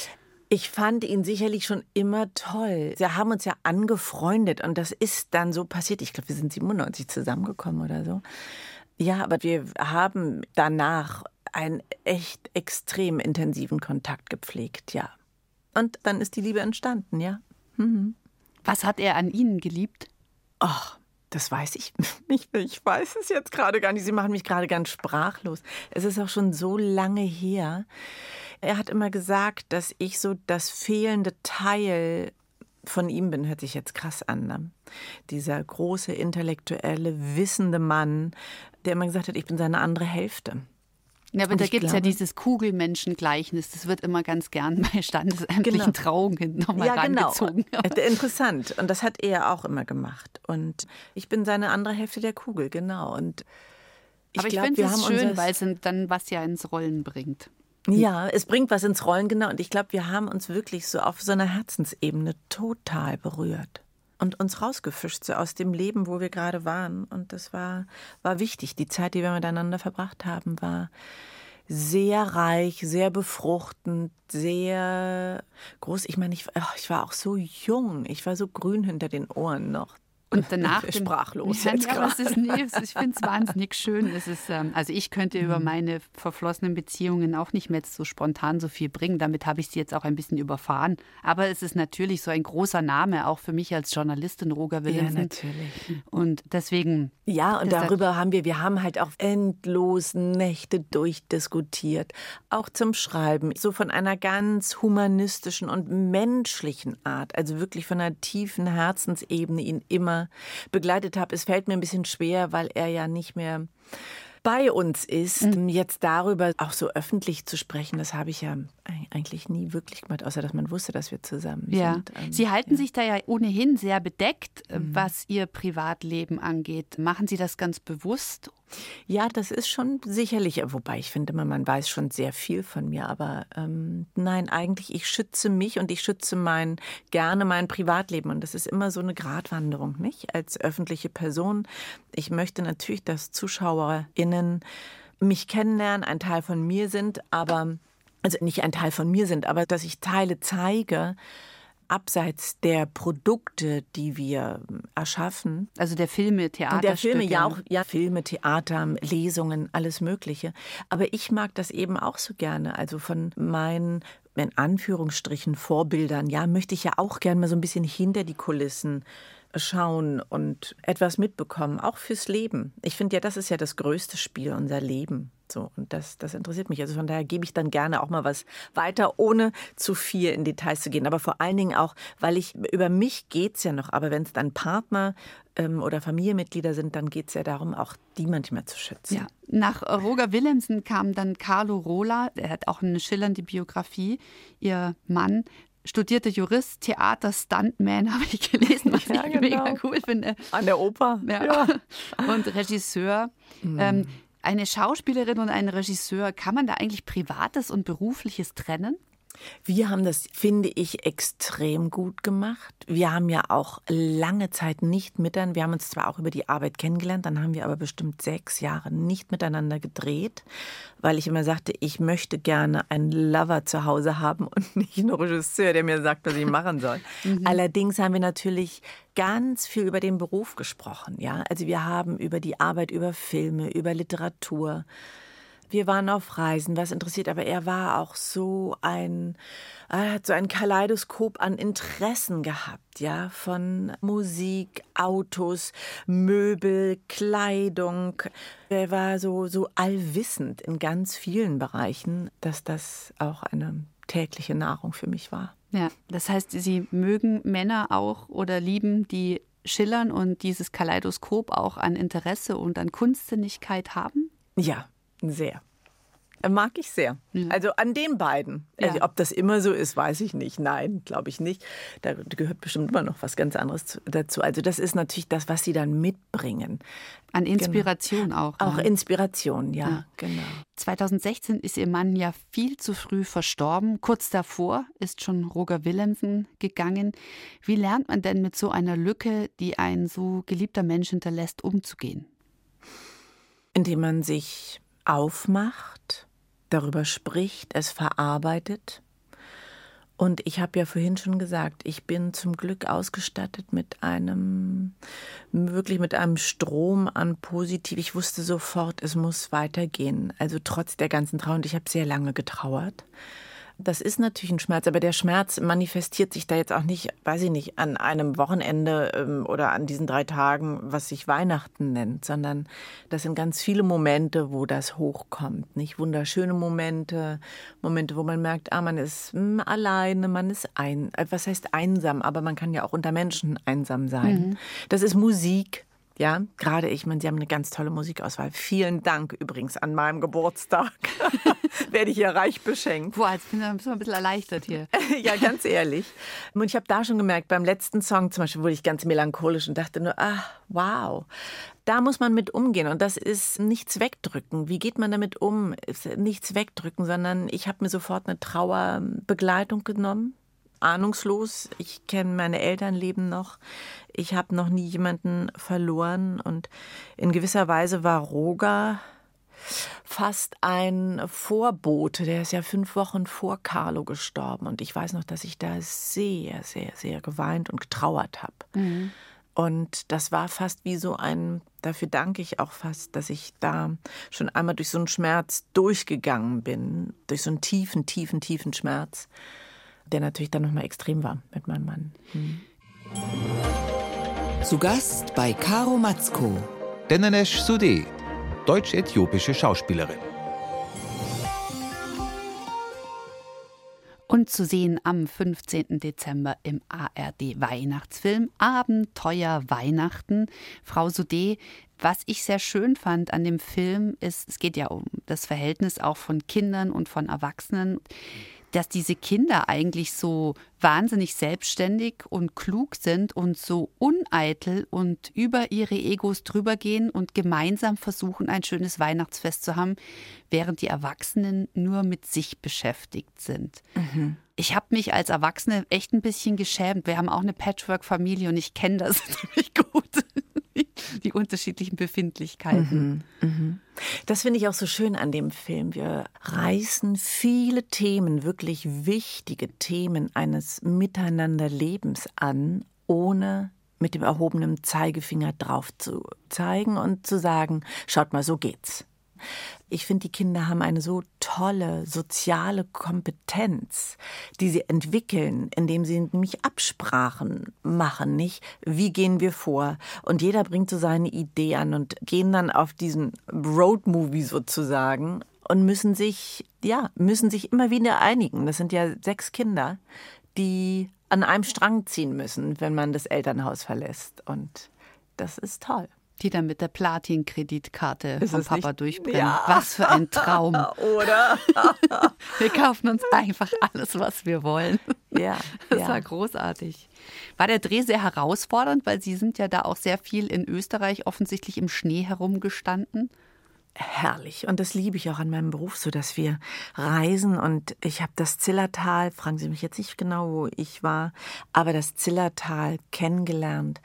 Ich fand ihn sicherlich schon immer toll. Wir haben uns ja angefreundet und das ist dann so passiert. Ich glaube, wir sind 97 zusammengekommen oder so. Ja, aber wir haben danach einen echt extrem intensiven Kontakt gepflegt, ja. Und dann ist die Liebe entstanden, ja. Was hat er an Ihnen geliebt? Ach, das weiß ich nicht. Ich weiß es jetzt gerade gar nicht. Sie machen mich gerade ganz sprachlos. Es ist auch schon so lange her. Er hat immer gesagt, dass ich so das fehlende Teil von ihm bin, hört sich jetzt krass an. Ne? Dieser große, intellektuelle, wissende Mann, der immer gesagt hat, ich bin seine andere Hälfte. Ja, aber Und da gibt es ja dieses Kugelmenschen-Gleichnis. Das wird immer ganz gern bei standesamtlichen Genau. Trauungen nochmal ja, genau. rangezogen. Äh, Interessant. Und das hat er auch immer gemacht. Und ich bin seine andere Hälfte der Kugel, genau. Und ich aber ich finde wir es haben schön, weil es dann was ja ins Rollen bringt. Ja, es bringt was ins Rollen, genau. Und ich glaube, wir haben uns wirklich so auf so einer Herzensebene total berührt und uns rausgefischt, so aus dem Leben, wo wir gerade waren. Und das war, war wichtig. Die Zeit, die wir miteinander verbracht haben, war sehr reich, sehr befruchtend, sehr groß. Ich meine, ich, ach, ich war auch so jung. Ich war so grün hinter den Ohren noch. Und danach sprachlos Ja, jetzt ja, aber es ist, nee, es ich finde es wahnsinnig schön. Es ist, ähm, also ich könnte Mhm. über meine verflossenen Beziehungen auch nicht mehr so spontan so viel bringen. Damit habe ich sie jetzt auch ein bisschen überfahren. Aber es ist natürlich so ein großer Name, auch für mich als Journalistin, Roger Ja, Willemsen. natürlich. Und deswegen, Ja, und darüber haben wir, wir haben halt auch endlos Nächte durchdiskutiert, auch zum Schreiben, so von einer ganz humanistischen und menschlichen Art, also wirklich von einer tiefen Herzensebene ihn immer begleitet habe. Es fällt mir ein bisschen schwer, weil er ja nicht mehr bei uns ist, jetzt darüber auch so öffentlich zu sprechen, das habe ich ja eigentlich nie wirklich gemacht, außer dass man wusste, dass wir zusammen ja. sind. Ähm, Sie halten sich da ja ohnehin sehr bedeckt, Mhm. was Ihr Privatleben angeht. Machen Sie das ganz bewusst? Ja, das ist schon sicherlich, wobei ich finde, immer, man weiß schon sehr viel von mir, aber ähm, nein, eigentlich, ich schütze mich und ich schütze mein, gerne mein Privatleben und das ist immer so eine Gratwanderung, nicht? Als öffentliche Person. Ich möchte natürlich, dass ZuschauerInnen mich kennenlernen, ein Teil von mir sind, aber, also nicht ein Teil von mir sind, aber dass ich Teile zeige, abseits der Produkte, die wir ähm, erschaffen, Also der Filme, Theater. der Filme, ja auch, ja, Filme, Theater, Lesungen, alles Mögliche. Aber ich mag das eben auch so gerne. Also von meinen, in Anführungsstrichen, Vorbildern, ja, möchte ich ja auch gerne mal so ein bisschen hinter die Kulissen schauen und etwas mitbekommen, auch fürs Leben. Ich finde ja, das ist ja das größte Spiel, unser Leben. So, und das, das interessiert mich. Also von daher gebe ich dann gerne auch mal was weiter, ohne zu viel in Details zu gehen. Aber vor allen Dingen auch, weil ich, über mich geht es ja noch, aber wenn es dann Partner ähm, oder Familienmitglieder sind, dann geht es ja darum, auch die manchmal zu schützen. Ja. Nach Roger Willemsen kam dann Carlo Rola, er hat auch eine schillernde Biografie. Ihr Mann studierte Jurist, Theater, Stuntman, habe ich gelesen, was ja, ich genau. mega cool finde. An der Oper. Ja. ja. Und Regisseur. Mhm. Ähm, eine Schauspielerin und ein Regisseur, kann man da eigentlich Privates und Berufliches trennen? Wir haben das, finde ich, extrem gut gemacht. Wir haben ja auch lange Zeit nicht miteinander, wir haben uns zwar auch über die Arbeit kennengelernt, dann haben wir aber bestimmt sechs Jahre nicht miteinander gedreht, weil ich immer sagte, ich möchte gerne einen Lover zu Hause haben und nicht einen Regisseur, der mir sagt, was ich machen soll. mhm. Allerdings haben wir natürlich ganz viel über den Beruf gesprochen. Ja? Also wir haben über die Arbeit, über Filme, über Literatur, wir waren auf Reisen, was interessiert, aber er war auch so ein, er hat so ein Kaleidoskop an Interessen gehabt, ja, von Musik, Autos, Möbel, Kleidung. Er war so, so allwissend in ganz vielen Bereichen, dass das auch eine tägliche Nahrung für mich war. Ja, das heißt, Sie mögen Männer auch oder lieben, die schillern und dieses Kaleidoskop auch an Interesse und an Kunstsinnigkeit haben? Ja, sehr. Mag ich sehr. Ja. Also an den beiden. Ja. Also, ob das immer so ist, weiß ich nicht. Nein, glaube ich nicht. Da gehört bestimmt immer noch was ganz anderes dazu. Also das ist natürlich das, was sie dann mitbringen. An genau. Inspiration genau. auch. Auch ne? Inspiration, ja, ja, genau. 2016 ist ihr Mann ja viel zu früh verstorben. Kurz davor ist schon Roger Willemsen gegangen. Wie lernt man denn mit so einer Lücke, die ein so geliebter Mensch hinterlässt, umzugehen? Indem man sich aufmacht, darüber spricht, es verarbeitet. Und ich habe ja vorhin schon gesagt, ich bin zum Glück ausgestattet mit einem, wirklich mit einem Strom an positiv. Ich wusste sofort, es muss weitergehen. Also trotz der ganzen Trauer. Und ich habe sehr lange getrauert. Das ist natürlich ein Schmerz, aber der Schmerz manifestiert sich da jetzt auch nicht, weiß ich nicht, an einem Wochenende ähm, oder an diesen drei Tagen, was sich Weihnachten nennt, sondern das sind ganz viele Momente, wo das hochkommt. Nicht wunderschöne Momente, Momente, wo man merkt, ah, man ist hm, alleine, man ist ein, äh, was heißt einsam, aber man kann ja auch unter Menschen einsam sein. Mhm. Das ist Musik, ja, gerade ich, meine, Sie haben eine ganz tolle Musikauswahl. Vielen Dank übrigens an meinem Geburtstag. Werde ich hier reich beschenkt. Boah, jetzt bin ich ein bisschen erleichtert hier. ja, ganz ehrlich. Und ich habe da schon gemerkt, beim letzten Song zum Beispiel wurde ich ganz melancholisch und dachte nur, ah, wow. Da muss man mit umgehen und das ist nichts wegdrücken. Wie geht man damit um? Nichts wegdrücken, sondern ich habe mir sofort eine Trauerbegleitung genommen ahnungslos. Ich kenne meine Eltern leben noch. Ich habe noch nie jemanden verloren und in gewisser Weise war Roger fast ein Vorbote. Der ist ja fünf Wochen vor Carlo gestorben und ich weiß noch, dass ich da sehr, sehr, sehr geweint und getrauert habe. Mhm. Und das war fast wie so ein, dafür danke ich auch fast, dass ich da schon einmal durch so einen Schmerz durchgegangen bin, durch so einen tiefen, tiefen, tiefen Schmerz der natürlich dann nochmal extrem war mit meinem Mann. Hm. Zu Gast bei Caro Matzko. Denenesh Sudé, deutsch-äthiopische Schauspielerin. Und zu sehen am 15. Dezember im ARD Weihnachtsfilm Abenteuer Weihnachten. Frau Sudé, was ich sehr schön fand an dem Film ist, es geht ja um das Verhältnis auch von Kindern und von Erwachsenen dass diese Kinder eigentlich so wahnsinnig selbstständig und klug sind und so uneitel und über ihre Egos drüber gehen und gemeinsam versuchen, ein schönes Weihnachtsfest zu haben, während die Erwachsenen nur mit sich beschäftigt sind. Mhm. Ich habe mich als Erwachsene echt ein bisschen geschämt. Wir haben auch eine Patchwork-Familie und ich kenne das ziemlich gut die unterschiedlichen Befindlichkeiten. Mhm, mh. Das finde ich auch so schön an dem Film. Wir reißen viele Themen, wirklich wichtige Themen eines Miteinanderlebens an, ohne mit dem erhobenen Zeigefinger drauf zu zeigen und zu sagen, schaut mal, so geht's. Ich finde, die Kinder haben eine so tolle soziale Kompetenz, die sie entwickeln, indem sie nämlich Absprachen machen, nicht? Wie gehen wir vor? Und jeder bringt so seine Idee an und gehen dann auf diesen Roadmovie sozusagen und müssen sich, ja, müssen sich immer wieder einigen. Das sind ja sechs Kinder, die an einem Strang ziehen müssen, wenn man das Elternhaus verlässt. Und das ist toll. Die dann mit der Platin-Kreditkarte vom Papa nicht? durchbrennen. Ja. Was für ein Traum. Oder? wir kaufen uns einfach alles, was wir wollen. Ja. Das ja. war großartig. War der Dreh sehr herausfordernd, weil Sie sind ja da auch sehr viel in Österreich offensichtlich im Schnee herumgestanden? herrlich. Und das liebe ich auch an meinem Beruf, so dass wir reisen. Und ich habe das Zillertal, fragen Sie mich jetzt nicht genau, wo ich war, aber das Zillertal kennengelernt.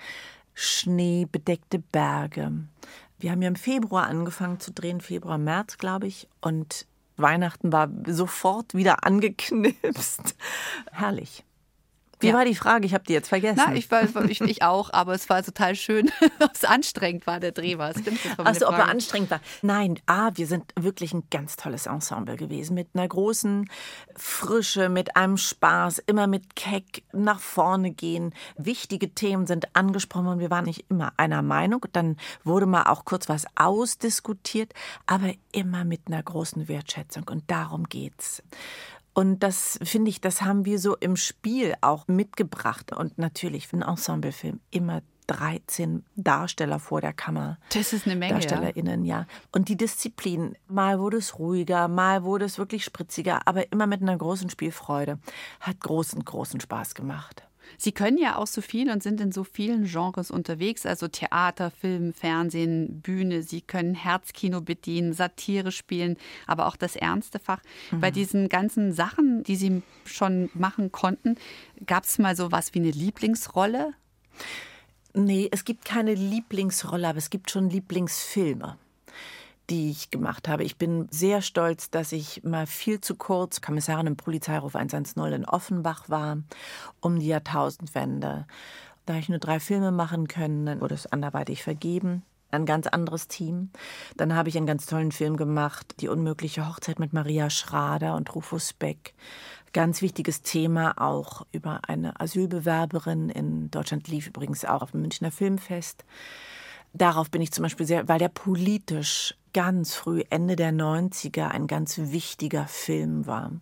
Schneebedeckte Berge. Wir haben ja im Februar angefangen zu drehen, Februar, März, glaube ich. Und Weihnachten war sofort wieder angeknipst. Herrlich. Wie ja. war die Frage? Ich habe die jetzt vergessen. Na, ich, war, ich, ich, auch, aber es war total schön, ob es anstrengend war, der Dreh war. Achso, ob er anstrengend war. Nein, A, wir sind wirklich ein ganz tolles Ensemble gewesen. Mit einer großen Frische, mit einem Spaß, immer mit Keck nach vorne gehen. Wichtige Themen sind angesprochen worden. Wir waren nicht immer einer Meinung. Dann wurde mal auch kurz was ausdiskutiert, aber immer mit einer großen Wertschätzung. Und darum geht's. Und das finde ich, das haben wir so im Spiel auch mitgebracht. Und natürlich für einen Ensemblefilm immer 13 Darsteller vor der Kamera. Das ist eine Menge. DarstellerInnen, ja. Und die Disziplin, mal wurde es ruhiger, mal wurde es wirklich spritziger, aber immer mit einer großen Spielfreude. Hat großen, großen Spaß gemacht. Sie können ja auch so viel und sind in so vielen Genres unterwegs, also Theater, Film, Fernsehen, Bühne. Sie können Herzkino bedienen, Satire spielen, aber auch das ernste Fach. Mhm. Bei diesen ganzen Sachen, die Sie schon machen konnten, gab es mal so was wie eine Lieblingsrolle? Nee, es gibt keine Lieblingsrolle, aber es gibt schon Lieblingsfilme die ich gemacht habe. Ich bin sehr stolz, dass ich mal viel zu kurz Kommissarin im Polizeiruf 110 in Offenbach war, um die Jahrtausendwende. Da ich nur drei Filme machen können, dann wurde es anderweitig vergeben. Ein ganz anderes Team. Dann habe ich einen ganz tollen Film gemacht, Die unmögliche Hochzeit mit Maria Schrader und Rufus Beck. Ganz wichtiges Thema auch über eine Asylbewerberin. In Deutschland lief übrigens auch auf dem Münchner Filmfest. Darauf bin ich zum Beispiel sehr, weil der politisch ganz früh, Ende der 90er, ein ganz wichtiger Film war.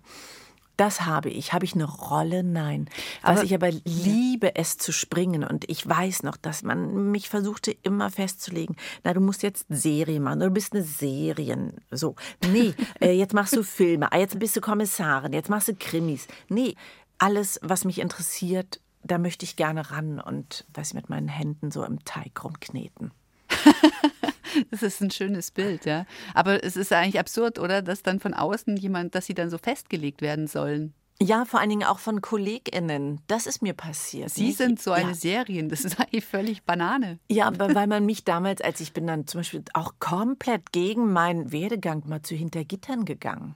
Das habe ich. Habe ich eine Rolle? Nein. Was aber, ich aber liebe, es zu springen. Und ich weiß noch, dass man mich versuchte immer festzulegen. Na, du musst jetzt Serie machen. Du bist eine Serien. So. Nee, äh, jetzt machst du Filme. Ah, jetzt bist du Kommissarin. Jetzt machst du Krimis. Nee, alles, was mich interessiert, da möchte ich gerne ran und was mit meinen Händen so im Teig rumkneten. das ist ein schönes Bild, ja. Aber es ist eigentlich absurd, oder? Dass dann von außen jemand, dass sie dann so festgelegt werden sollen. Ja, vor allen Dingen auch von KollegInnen. Das ist mir passiert. Sie nicht? sind so eine ja. Serien. Das ist eigentlich völlig Banane. Ja, aber weil man mich damals, als ich bin dann zum Beispiel auch komplett gegen meinen Werdegang mal zu Hintergittern gegangen.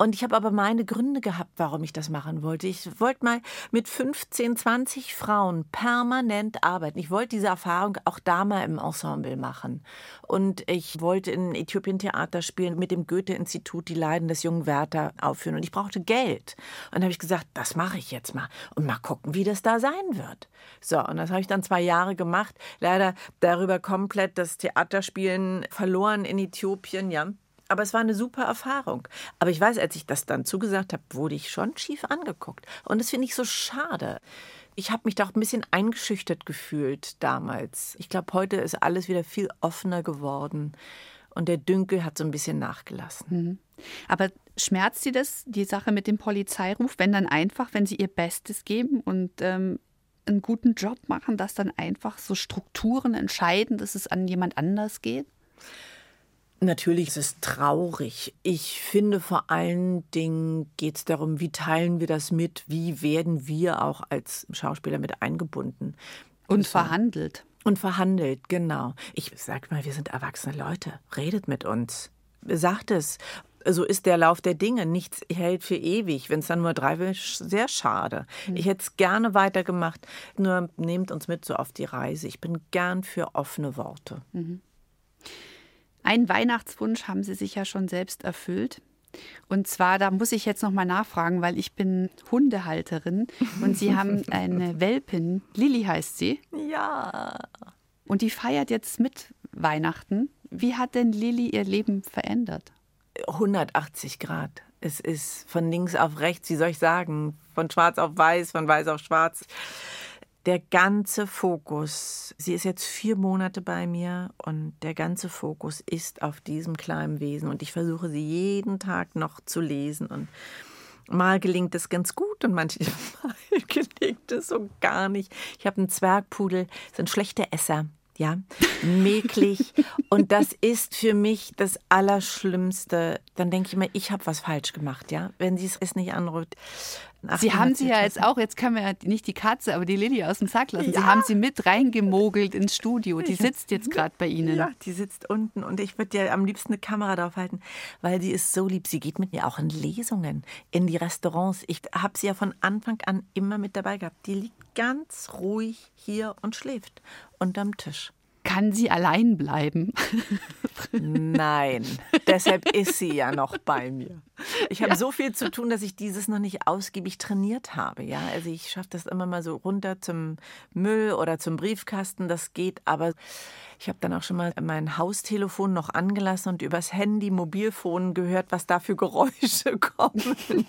Und ich habe aber meine Gründe gehabt, warum ich das machen wollte. Ich wollte mal mit 15, 20 Frauen permanent arbeiten. Ich wollte diese Erfahrung auch da mal im Ensemble machen. Und ich wollte in Äthiopien Theater spielen, mit dem Goethe-Institut die Leiden des jungen Werther aufführen. Und ich brauchte Geld. Und habe ich gesagt, das mache ich jetzt mal. Und mal gucken, wie das da sein wird. So, und das habe ich dann zwei Jahre gemacht. Leider darüber komplett das Theaterspielen verloren in Äthiopien, ja. Aber es war eine super Erfahrung. Aber ich weiß, als ich das dann zugesagt habe, wurde ich schon schief angeguckt. Und das finde ich so schade. Ich habe mich doch ein bisschen eingeschüchtert gefühlt damals. Ich glaube, heute ist alles wieder viel offener geworden. Und der Dünkel hat so ein bisschen nachgelassen. Mhm. Aber schmerzt Sie das, die Sache mit dem Polizeiruf, wenn dann einfach, wenn Sie Ihr Bestes geben und ähm, einen guten Job machen, dass dann einfach so Strukturen entscheiden, dass es an jemand anders geht? Natürlich ist es traurig. Ich finde, vor allen Dingen geht es darum, wie teilen wir das mit, wie werden wir auch als Schauspieler mit eingebunden. Und verhandelt. Und verhandelt, genau. Ich sag mal, wir sind erwachsene Leute. Redet mit uns. Sagt es. So ist der Lauf der Dinge. Nichts hält für ewig. Wenn es dann nur drei will, sehr schade. Mhm. Ich hätte es gerne weitergemacht. Nur nehmt uns mit so auf die Reise. Ich bin gern für offene Worte. Mhm. Ein Weihnachtswunsch haben Sie sich ja schon selbst erfüllt. Und zwar, da muss ich jetzt nochmal nachfragen, weil ich bin Hundehalterin und Sie haben eine Welpin, Lilly heißt sie. Ja. Und die feiert jetzt mit Weihnachten. Wie hat denn Lilly ihr Leben verändert? 180 Grad. Es ist von links auf rechts, wie soll ich sagen, von schwarz auf weiß, von weiß auf schwarz. Der ganze Fokus, sie ist jetzt vier Monate bei mir und der ganze Fokus ist auf diesem kleinen Wesen und ich versuche sie jeden Tag noch zu lesen und mal gelingt es ganz gut und manchmal gelingt es so gar nicht. Ich habe einen Zwergpudel, so ein schlechter Esser ja, mäglich. Und das ist für mich das Allerschlimmste. Dann denke ich mir, ich habe was falsch gemacht, ja, wenn sie es nicht anruft. Sie haben sie ja jetzt auch, jetzt können wir ja nicht die Katze, aber die Lilly aus dem Sack lassen. Ja. Sie haben sie mit reingemogelt ins Studio. Die sitzt jetzt gerade bei Ihnen. Ja, die sitzt unten und ich würde ja am liebsten eine Kamera drauf halten, weil sie ist so lieb. Sie geht mit mir auch in Lesungen, in die Restaurants. Ich habe sie ja von Anfang an immer mit dabei gehabt. Die liegt ganz ruhig hier und schläft unterm Tisch. Kann sie allein bleiben? Nein, deshalb ist sie ja noch bei mir. Ich habe ja. so viel zu tun, dass ich dieses noch nicht ausgiebig trainiert habe. Ja, also ich schaffe das immer mal so runter zum Müll oder zum Briefkasten. Das geht, aber ich habe dann auch schon mal mein Haustelefon noch angelassen und übers Handy, Mobilfon gehört, was da für Geräusche kommen.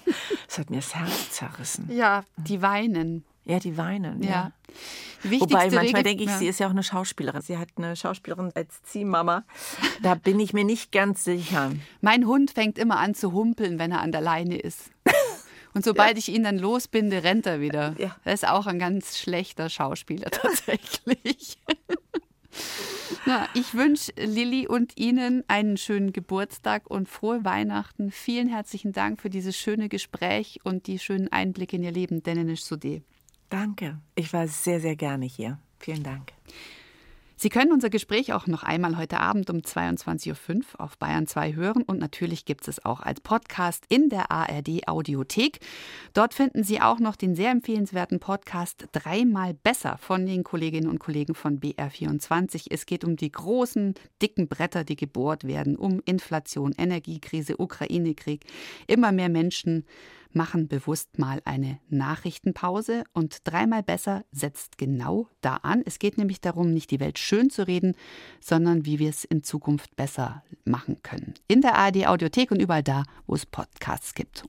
Das hat mir das Herz zerrissen. Ja, die weinen. Ja, die weinen. Ja. ja. Wobei manchmal denke ich, ja. sie ist ja auch eine Schauspielerin. Sie hat eine Schauspielerin als Ziehmama. Da bin ich mir nicht ganz sicher. Mein Hund fängt immer an zu humpeln, wenn er an der Leine ist. Und sobald ja. ich ihn dann losbinde, rennt er wieder. Ja. Er ist auch ein ganz schlechter Schauspieler tatsächlich. Na, ich wünsche Lilly und Ihnen einen schönen Geburtstag und frohe Weihnachten. Vielen herzlichen Dank für dieses schöne Gespräch und die schönen Einblicke in Ihr Leben, Denenisch Sudé. Danke. Ich war sehr, sehr gerne hier. Vielen Dank. Sie können unser Gespräch auch noch einmal heute Abend um 22.05 Uhr auf Bayern 2 hören und natürlich gibt es auch als Podcast in der ARD Audiothek. Dort finden Sie auch noch den sehr empfehlenswerten Podcast Dreimal besser von den Kolleginnen und Kollegen von BR24. Es geht um die großen, dicken Bretter, die gebohrt werden, um Inflation, Energiekrise, Ukraine-Krieg. Immer mehr Menschen machen bewusst mal eine Nachrichtenpause und dreimal besser setzt genau da an. Es geht nämlich darum, nicht die Welt schön zu reden, sondern wie wir es in Zukunft besser machen können. In der ARD Audiothek und überall da, wo es Podcasts gibt.